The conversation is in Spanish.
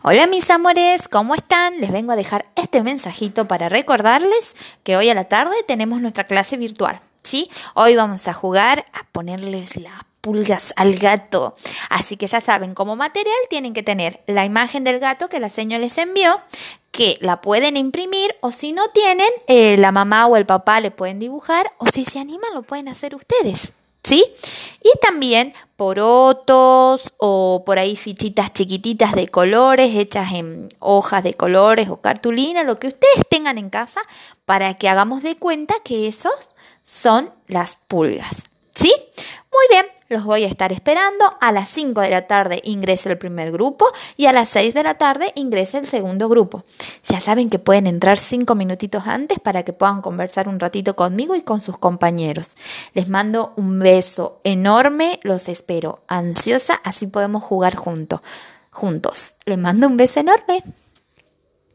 Hola mis amores, ¿cómo están? Les vengo a dejar este mensajito para recordarles que hoy a la tarde tenemos nuestra clase virtual, ¿sí? Hoy vamos a jugar a ponerles las pulgas al gato. Así que ya saben, como material tienen que tener la imagen del gato que la señora les envió, que la pueden imprimir o si no tienen, eh, la mamá o el papá le pueden dibujar o si se animan lo pueden hacer ustedes. ¿Sí? También porotos o por ahí fichitas chiquititas de colores hechas en hojas de colores o cartulina, lo que ustedes tengan en casa para que hagamos de cuenta que esos son las pulgas. ¿Sí? Muy bien, los voy a estar esperando. A las 5 de la tarde ingresa el primer grupo y a las 6 de la tarde ingresa el segundo grupo. Ya saben que pueden entrar 5 minutitos antes para que puedan conversar un ratito conmigo y con sus compañeros. Les mando un beso enorme, los espero ansiosa, así podemos jugar juntos. Juntos. Les mando un beso enorme.